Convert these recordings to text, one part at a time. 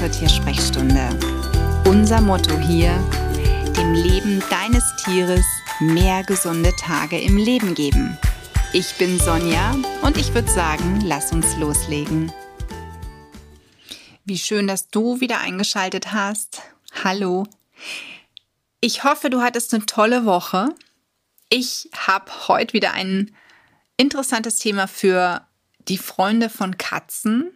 zur Tiersprechstunde. Unser Motto hier, dem Leben deines Tieres mehr gesunde Tage im Leben geben. Ich bin Sonja und ich würde sagen, lass uns loslegen. Wie schön, dass du wieder eingeschaltet hast. Hallo. Ich hoffe, du hattest eine tolle Woche. Ich habe heute wieder ein interessantes Thema für die Freunde von Katzen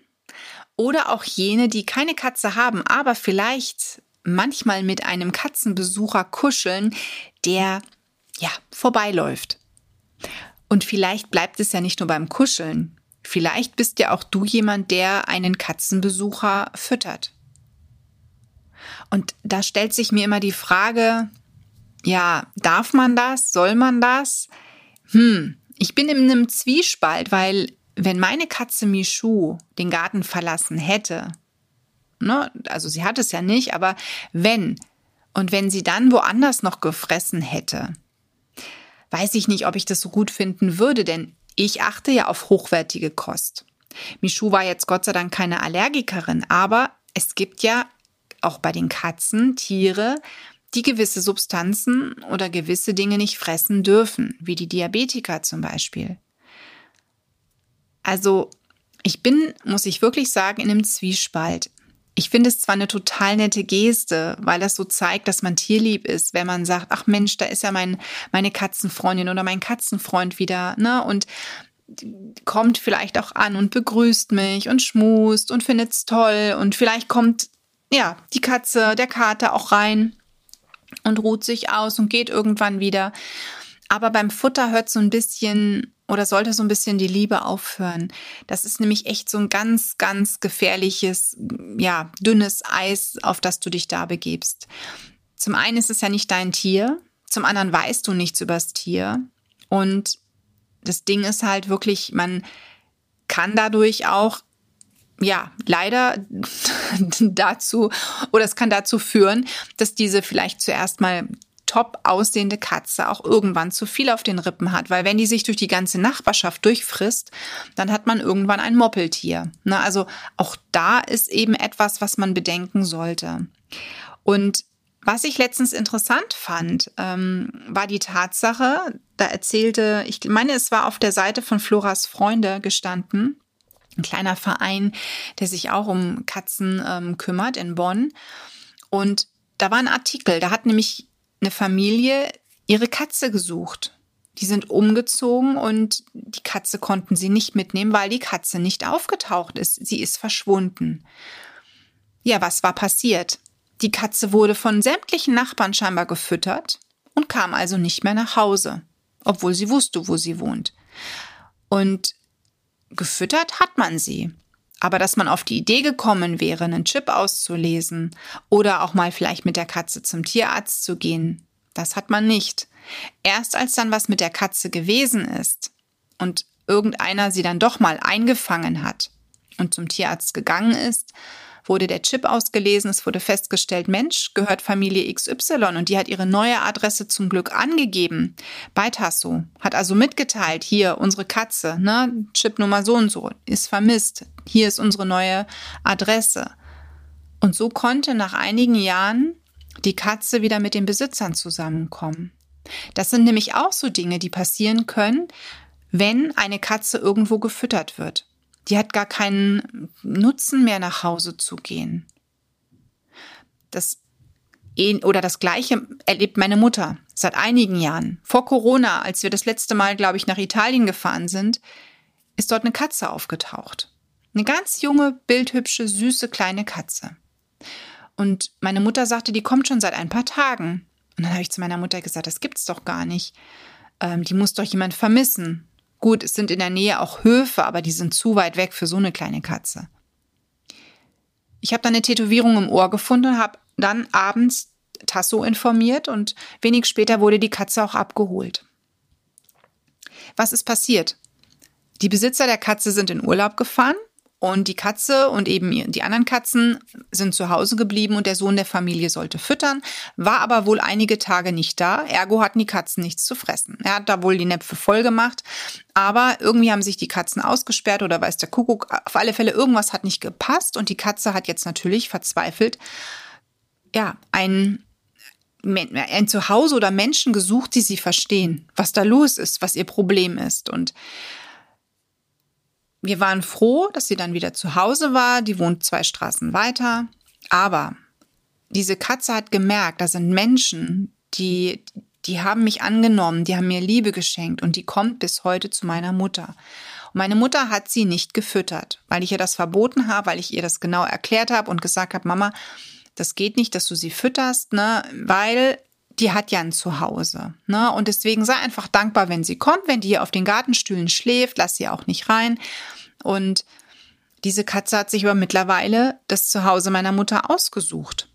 oder auch jene, die keine Katze haben, aber vielleicht manchmal mit einem Katzenbesucher kuscheln, der ja vorbeiläuft. Und vielleicht bleibt es ja nicht nur beim Kuscheln. Vielleicht bist ja auch du jemand, der einen Katzenbesucher füttert. Und da stellt sich mir immer die Frage, ja, darf man das? Soll man das? Hm, ich bin in einem Zwiespalt, weil wenn meine Katze Michu den Garten verlassen hätte, ne, also sie hat es ja nicht, aber wenn, und wenn sie dann woanders noch gefressen hätte, weiß ich nicht, ob ich das so gut finden würde, denn ich achte ja auf hochwertige Kost. Michu war jetzt Gott sei Dank keine Allergikerin, aber es gibt ja auch bei den Katzen Tiere, die gewisse Substanzen oder gewisse Dinge nicht fressen dürfen, wie die Diabetiker zum Beispiel. Also ich bin, muss ich wirklich sagen, in einem Zwiespalt. Ich finde es zwar eine total nette Geste, weil das so zeigt, dass man tierlieb ist, wenn man sagt, ach Mensch, da ist ja mein, meine Katzenfreundin oder mein Katzenfreund wieder, ne? Und kommt vielleicht auch an und begrüßt mich und schmust und findet's toll und vielleicht kommt ja die Katze, der Kater auch rein und ruht sich aus und geht irgendwann wieder. Aber beim Futter hört so ein bisschen oder sollte so ein bisschen die Liebe aufhören. Das ist nämlich echt so ein ganz, ganz gefährliches, ja, dünnes Eis, auf das du dich da begebst. Zum einen ist es ja nicht dein Tier, zum anderen weißt du nichts übers Tier und das Ding ist halt wirklich, man kann dadurch auch ja, leider dazu oder es kann dazu führen, dass diese vielleicht zuerst mal top aussehende Katze auch irgendwann zu viel auf den Rippen hat, weil wenn die sich durch die ganze Nachbarschaft durchfrisst, dann hat man irgendwann ein Moppeltier. Na, also auch da ist eben etwas, was man bedenken sollte. Und was ich letztens interessant fand, ähm, war die Tatsache, da erzählte, ich meine, es war auf der Seite von Floras Freunde gestanden, ein kleiner Verein, der sich auch um Katzen ähm, kümmert in Bonn. Und da war ein Artikel, da hat nämlich eine Familie ihre Katze gesucht. Die sind umgezogen und die Katze konnten sie nicht mitnehmen, weil die Katze nicht aufgetaucht ist. Sie ist verschwunden. Ja, was war passiert? Die Katze wurde von sämtlichen Nachbarn scheinbar gefüttert und kam also nicht mehr nach Hause, obwohl sie wusste, wo sie wohnt. Und gefüttert hat man sie. Aber dass man auf die Idee gekommen wäre, einen Chip auszulesen oder auch mal vielleicht mit der Katze zum Tierarzt zu gehen, das hat man nicht. Erst als dann was mit der Katze gewesen ist und irgendeiner sie dann doch mal eingefangen hat und zum Tierarzt gegangen ist, wurde der Chip ausgelesen, es wurde festgestellt, Mensch, gehört Familie XY und die hat ihre neue Adresse zum Glück angegeben bei Tasso, hat also mitgeteilt, hier unsere Katze, ne, Chipnummer so und so, ist vermisst, hier ist unsere neue Adresse. Und so konnte nach einigen Jahren die Katze wieder mit den Besitzern zusammenkommen. Das sind nämlich auch so Dinge, die passieren können, wenn eine Katze irgendwo gefüttert wird. Die hat gar keinen Nutzen mehr nach Hause zu gehen. Das oder das gleiche erlebt meine Mutter seit einigen Jahren. Vor Corona, als wir das letzte Mal, glaube ich, nach Italien gefahren sind, ist dort eine Katze aufgetaucht. Eine ganz junge, bildhübsche, süße kleine Katze. Und meine Mutter sagte, die kommt schon seit ein paar Tagen. Und dann habe ich zu meiner Mutter gesagt, das gibt's doch gar nicht. Ähm, die muss doch jemand vermissen. Gut, es sind in der Nähe auch Höfe, aber die sind zu weit weg für so eine kleine Katze. Ich habe dann eine Tätowierung im Ohr gefunden und habe dann abends Tasso informiert und wenig später wurde die Katze auch abgeholt. Was ist passiert? Die Besitzer der Katze sind in Urlaub gefahren und die Katze und eben die anderen Katzen sind zu Hause geblieben und der Sohn der Familie sollte füttern, war aber wohl einige Tage nicht da. Ergo hatten die Katzen nichts zu fressen. Er hat da wohl die Näpfe voll gemacht, aber irgendwie haben sich die Katzen ausgesperrt oder weiß der Kuckuck. Auf alle Fälle irgendwas hat nicht gepasst und die Katze hat jetzt natürlich verzweifelt, ja, ein ein Zuhause oder Menschen gesucht, die sie verstehen, was da los ist, was ihr Problem ist. Und wir waren froh, dass sie dann wieder zu Hause war. Die wohnt zwei Straßen weiter. Aber diese Katze hat gemerkt, da sind Menschen, die, die haben mich angenommen, die haben mir Liebe geschenkt und die kommt bis heute zu meiner Mutter. Und meine Mutter hat sie nicht gefüttert, weil ich ihr das verboten habe, weil ich ihr das genau erklärt habe und gesagt habe, Mama, das geht nicht, dass du sie fütterst, ne, weil die hat ja ein Zuhause. Ne? Und deswegen sei einfach dankbar, wenn sie kommt, wenn die hier auf den Gartenstühlen schläft, lass sie auch nicht rein. Und diese Katze hat sich aber mittlerweile das Zuhause meiner Mutter ausgesucht.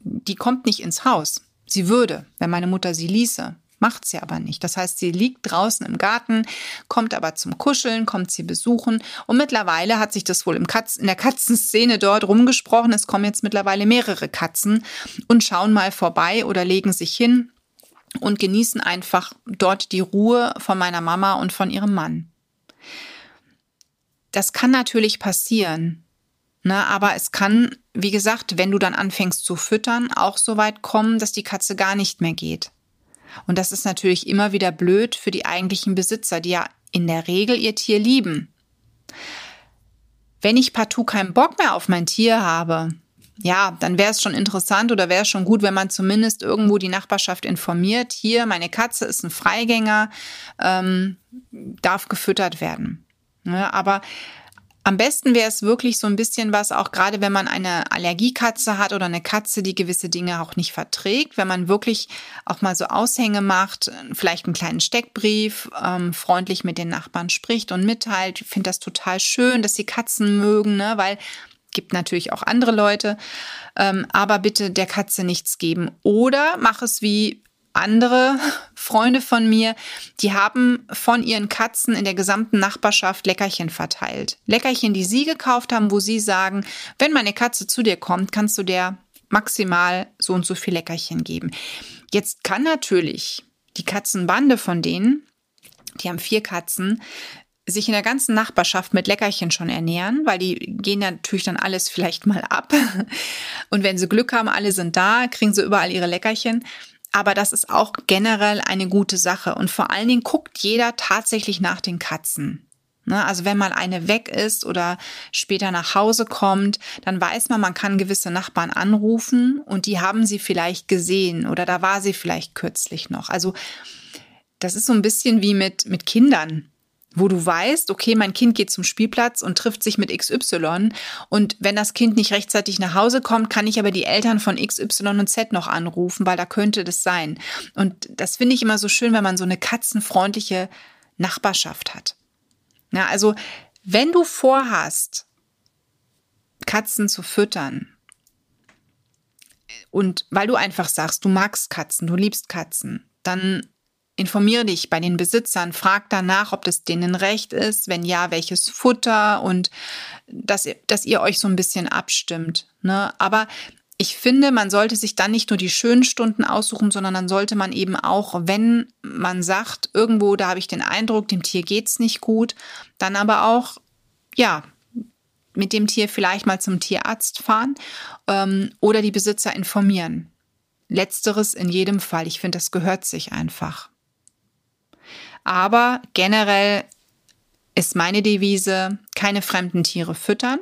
Die kommt nicht ins Haus. Sie würde, wenn meine Mutter sie ließe. Macht sie aber nicht. Das heißt, sie liegt draußen im Garten, kommt aber zum Kuscheln, kommt sie besuchen. Und mittlerweile hat sich das wohl im Katz, in der Katzenszene dort rumgesprochen. Es kommen jetzt mittlerweile mehrere Katzen und schauen mal vorbei oder legen sich hin und genießen einfach dort die Ruhe von meiner Mama und von ihrem Mann. Das kann natürlich passieren. Ne, aber es kann, wie gesagt, wenn du dann anfängst zu füttern, auch so weit kommen, dass die Katze gar nicht mehr geht. Und das ist natürlich immer wieder blöd für die eigentlichen Besitzer, die ja in der Regel ihr Tier lieben. Wenn ich partout keinen Bock mehr auf mein Tier habe, ja, dann wäre es schon interessant oder wäre es schon gut, wenn man zumindest irgendwo die Nachbarschaft informiert. Hier, meine Katze ist ein Freigänger, ähm, darf gefüttert werden. Ja, aber am besten wäre es wirklich so ein bisschen was, auch gerade wenn man eine Allergiekatze hat oder eine Katze, die gewisse Dinge auch nicht verträgt, wenn man wirklich auch mal so Aushänge macht, vielleicht einen kleinen Steckbrief, ähm, freundlich mit den Nachbarn spricht und mitteilt. Ich finde das total schön, dass sie Katzen mögen, ne? weil gibt natürlich auch andere Leute, ähm, aber bitte der Katze nichts geben. Oder mach es wie andere Freunde von mir, die haben von ihren Katzen in der gesamten Nachbarschaft Leckerchen verteilt. Leckerchen, die sie gekauft haben, wo sie sagen, wenn meine Katze zu dir kommt, kannst du der maximal so und so viel Leckerchen geben. Jetzt kann natürlich die Katzenbande von denen, die haben vier Katzen, sich in der ganzen Nachbarschaft mit Leckerchen schon ernähren, weil die gehen natürlich dann alles vielleicht mal ab. Und wenn sie Glück haben, alle sind da, kriegen sie überall ihre Leckerchen. Aber das ist auch generell eine gute Sache. Und vor allen Dingen guckt jeder tatsächlich nach den Katzen. Ne, also wenn mal eine weg ist oder später nach Hause kommt, dann weiß man, man kann gewisse Nachbarn anrufen und die haben sie vielleicht gesehen oder da war sie vielleicht kürzlich noch. Also das ist so ein bisschen wie mit, mit Kindern wo du weißt, okay, mein Kind geht zum Spielplatz und trifft sich mit XY und wenn das Kind nicht rechtzeitig nach Hause kommt, kann ich aber die Eltern von XY und Z noch anrufen, weil da könnte das sein. Und das finde ich immer so schön, wenn man so eine katzenfreundliche Nachbarschaft hat. Ja, also wenn du vorhast, Katzen zu füttern, und weil du einfach sagst, du magst Katzen, du liebst Katzen, dann Informiere dich bei den Besitzern, frag danach, ob das denen recht ist, wenn ja, welches Futter und dass, dass ihr euch so ein bisschen abstimmt. Ne? Aber ich finde, man sollte sich dann nicht nur die schönen Stunden aussuchen, sondern dann sollte man eben auch, wenn man sagt, irgendwo, da habe ich den Eindruck, dem Tier geht's nicht gut, dann aber auch, ja, mit dem Tier vielleicht mal zum Tierarzt fahren ähm, oder die Besitzer informieren. Letzteres in jedem Fall. Ich finde, das gehört sich einfach. Aber generell ist meine Devise, keine fremden Tiere füttern.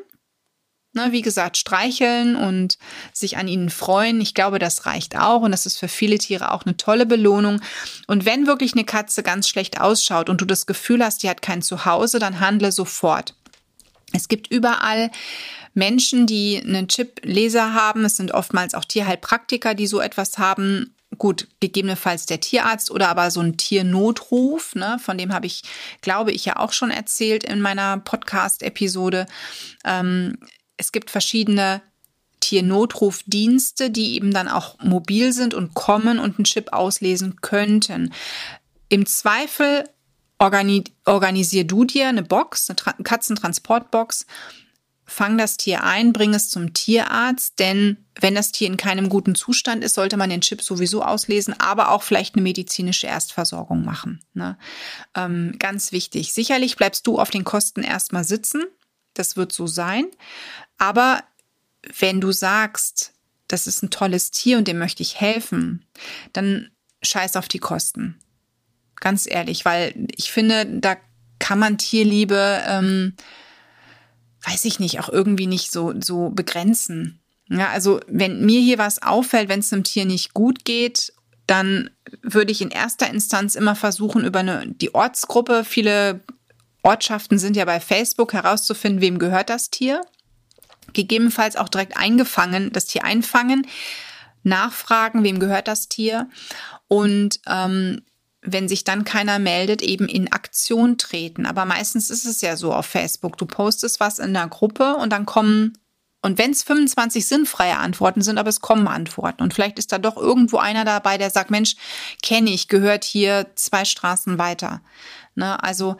Ne, wie gesagt, streicheln und sich an ihnen freuen. Ich glaube, das reicht auch und das ist für viele Tiere auch eine tolle Belohnung. Und wenn wirklich eine Katze ganz schlecht ausschaut und du das Gefühl hast, die hat kein Zuhause, dann handle sofort. Es gibt überall Menschen, die einen Chip-Leser haben. Es sind oftmals auch Tierheilpraktiker, die so etwas haben gut, gegebenenfalls der Tierarzt oder aber so ein Tiernotruf, ne, von dem habe ich, glaube ich, ja auch schon erzählt in meiner Podcast-Episode. Ähm, es gibt verschiedene Tiernotrufdienste, die eben dann auch mobil sind und kommen und einen Chip auslesen könnten. Im Zweifel organi organisier du dir eine Box, eine Tra Katzentransportbox, fang das Tier ein, bring es zum Tierarzt, denn wenn das Tier in keinem guten Zustand ist, sollte man den Chip sowieso auslesen, aber auch vielleicht eine medizinische Erstversorgung machen. Ne? Ähm, ganz wichtig. Sicherlich bleibst du auf den Kosten erstmal sitzen. Das wird so sein. Aber wenn du sagst, das ist ein tolles Tier und dem möchte ich helfen, dann scheiß auf die Kosten. Ganz ehrlich, weil ich finde, da kann man Tierliebe, ähm, weiß ich nicht, auch irgendwie nicht so, so begrenzen. Ja, also wenn mir hier was auffällt, wenn es einem Tier nicht gut geht, dann würde ich in erster Instanz immer versuchen, über eine, die Ortsgruppe, viele Ortschaften sind ja bei Facebook, herauszufinden, wem gehört das Tier. Gegebenenfalls auch direkt eingefangen, das Tier einfangen, nachfragen, wem gehört das Tier. Und ähm, wenn sich dann keiner meldet, eben in Aktion treten. Aber meistens ist es ja so auf Facebook. Du postest was in der Gruppe und dann kommen, und wenn es 25 sinnfreie Antworten sind, aber es kommen Antworten. Und vielleicht ist da doch irgendwo einer dabei, der sagt, Mensch, kenne ich, gehört hier zwei Straßen weiter. Ne? Also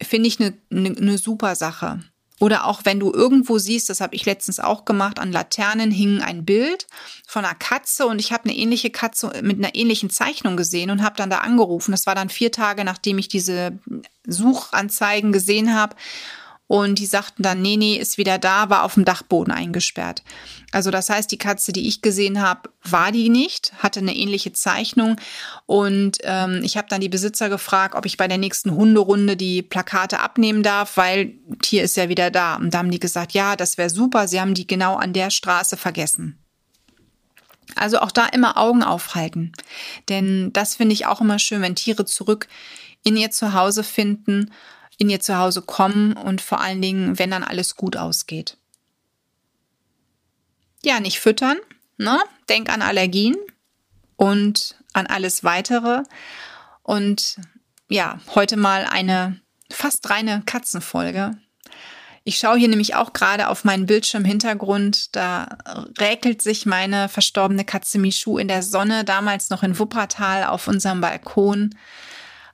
finde ich eine ne, ne super Sache. Oder auch wenn du irgendwo siehst, das habe ich letztens auch gemacht, an Laternen hing ein Bild von einer Katze und ich habe eine ähnliche Katze mit einer ähnlichen Zeichnung gesehen und habe dann da angerufen. Das war dann vier Tage, nachdem ich diese Suchanzeigen gesehen habe. Und die sagten dann, nee, nee, ist wieder da, war auf dem Dachboden eingesperrt. Also das heißt, die Katze, die ich gesehen habe, war die nicht, hatte eine ähnliche Zeichnung. Und ähm, ich habe dann die Besitzer gefragt, ob ich bei der nächsten Hunderunde die Plakate abnehmen darf, weil Tier ist ja wieder da. Und da haben die gesagt, ja, das wäre super. Sie haben die genau an der Straße vergessen. Also auch da immer Augen aufhalten. Denn das finde ich auch immer schön, wenn Tiere zurück in ihr Zuhause finden in ihr Zuhause kommen und vor allen Dingen, wenn dann alles gut ausgeht. Ja, nicht füttern, ne? Denk an Allergien und an alles weitere. Und ja, heute mal eine fast reine Katzenfolge. Ich schaue hier nämlich auch gerade auf meinen Bildschirmhintergrund. Da räkelt sich meine verstorbene Katze Michu in der Sonne, damals noch in Wuppertal auf unserem Balkon.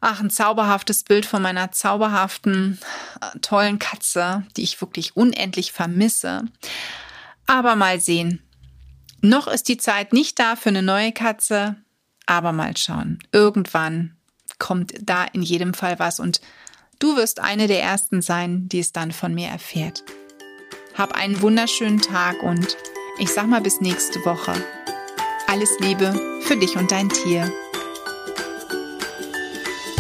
Ach, ein zauberhaftes Bild von meiner zauberhaften, äh, tollen Katze, die ich wirklich unendlich vermisse. Aber mal sehen. Noch ist die Zeit nicht da für eine neue Katze, aber mal schauen. Irgendwann kommt da in jedem Fall was und du wirst eine der ersten sein, die es dann von mir erfährt. Hab einen wunderschönen Tag und ich sag mal bis nächste Woche. Alles Liebe für dich und dein Tier.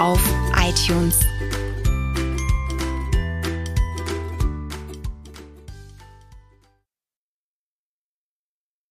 auf iTunes